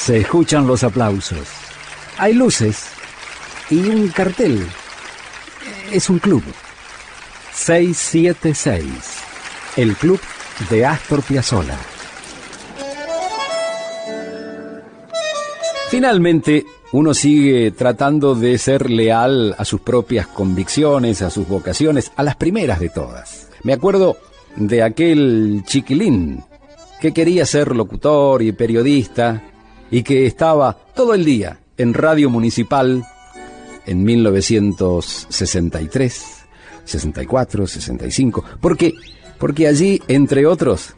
Se escuchan los aplausos. Hay luces y un cartel. Es un club. 676. El club de Astor Piazzolla. Finalmente, uno sigue tratando de ser leal a sus propias convicciones, a sus vocaciones, a las primeras de todas. Me acuerdo de aquel chiquilín que quería ser locutor y periodista y que estaba todo el día en Radio Municipal en 1963, 64, 65, porque porque allí, entre otros,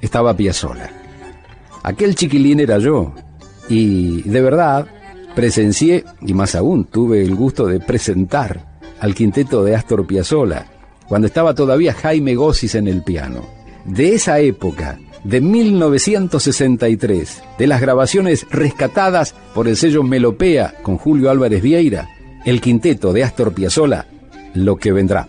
estaba Piazzolla. Aquel chiquilín era yo y de verdad presencié y más aún tuve el gusto de presentar al quinteto de Astor Piazzolla cuando estaba todavía Jaime Gossis en el piano. De esa época, de 1963, de las grabaciones rescatadas por el sello Melopea con Julio Álvarez Vieira, el quinteto de Astor Piazzolla, lo que vendrá.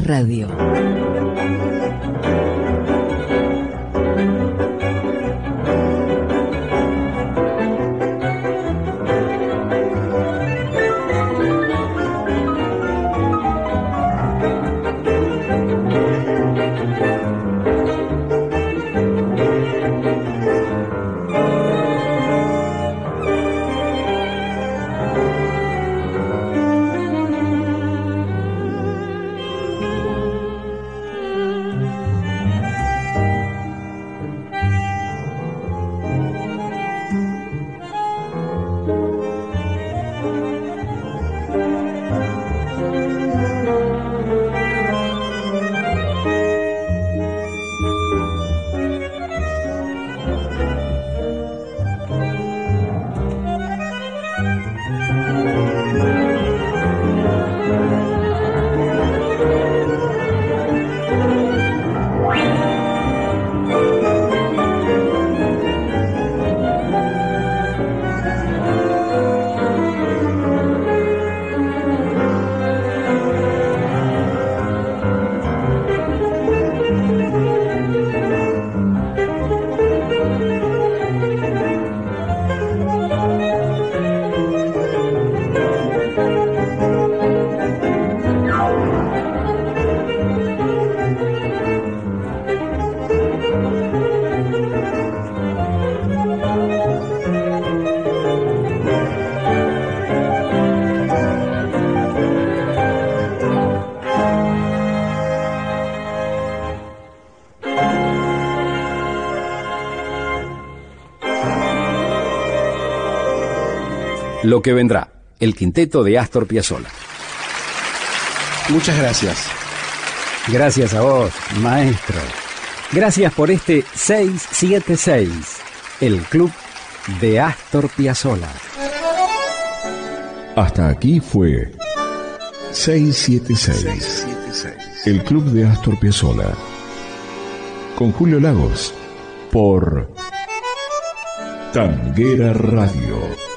Radio. Lo que vendrá, el quinteto de Astor Piazzolla. Muchas gracias. Gracias a vos, maestro. Gracias por este 676, el club de Astor Piazzolla. Hasta aquí fue 676, el club de Astor Piazzolla. Con Julio Lagos, por Tanguera Radio.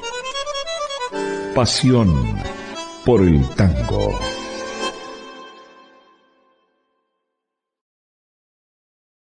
Pasión por el tango.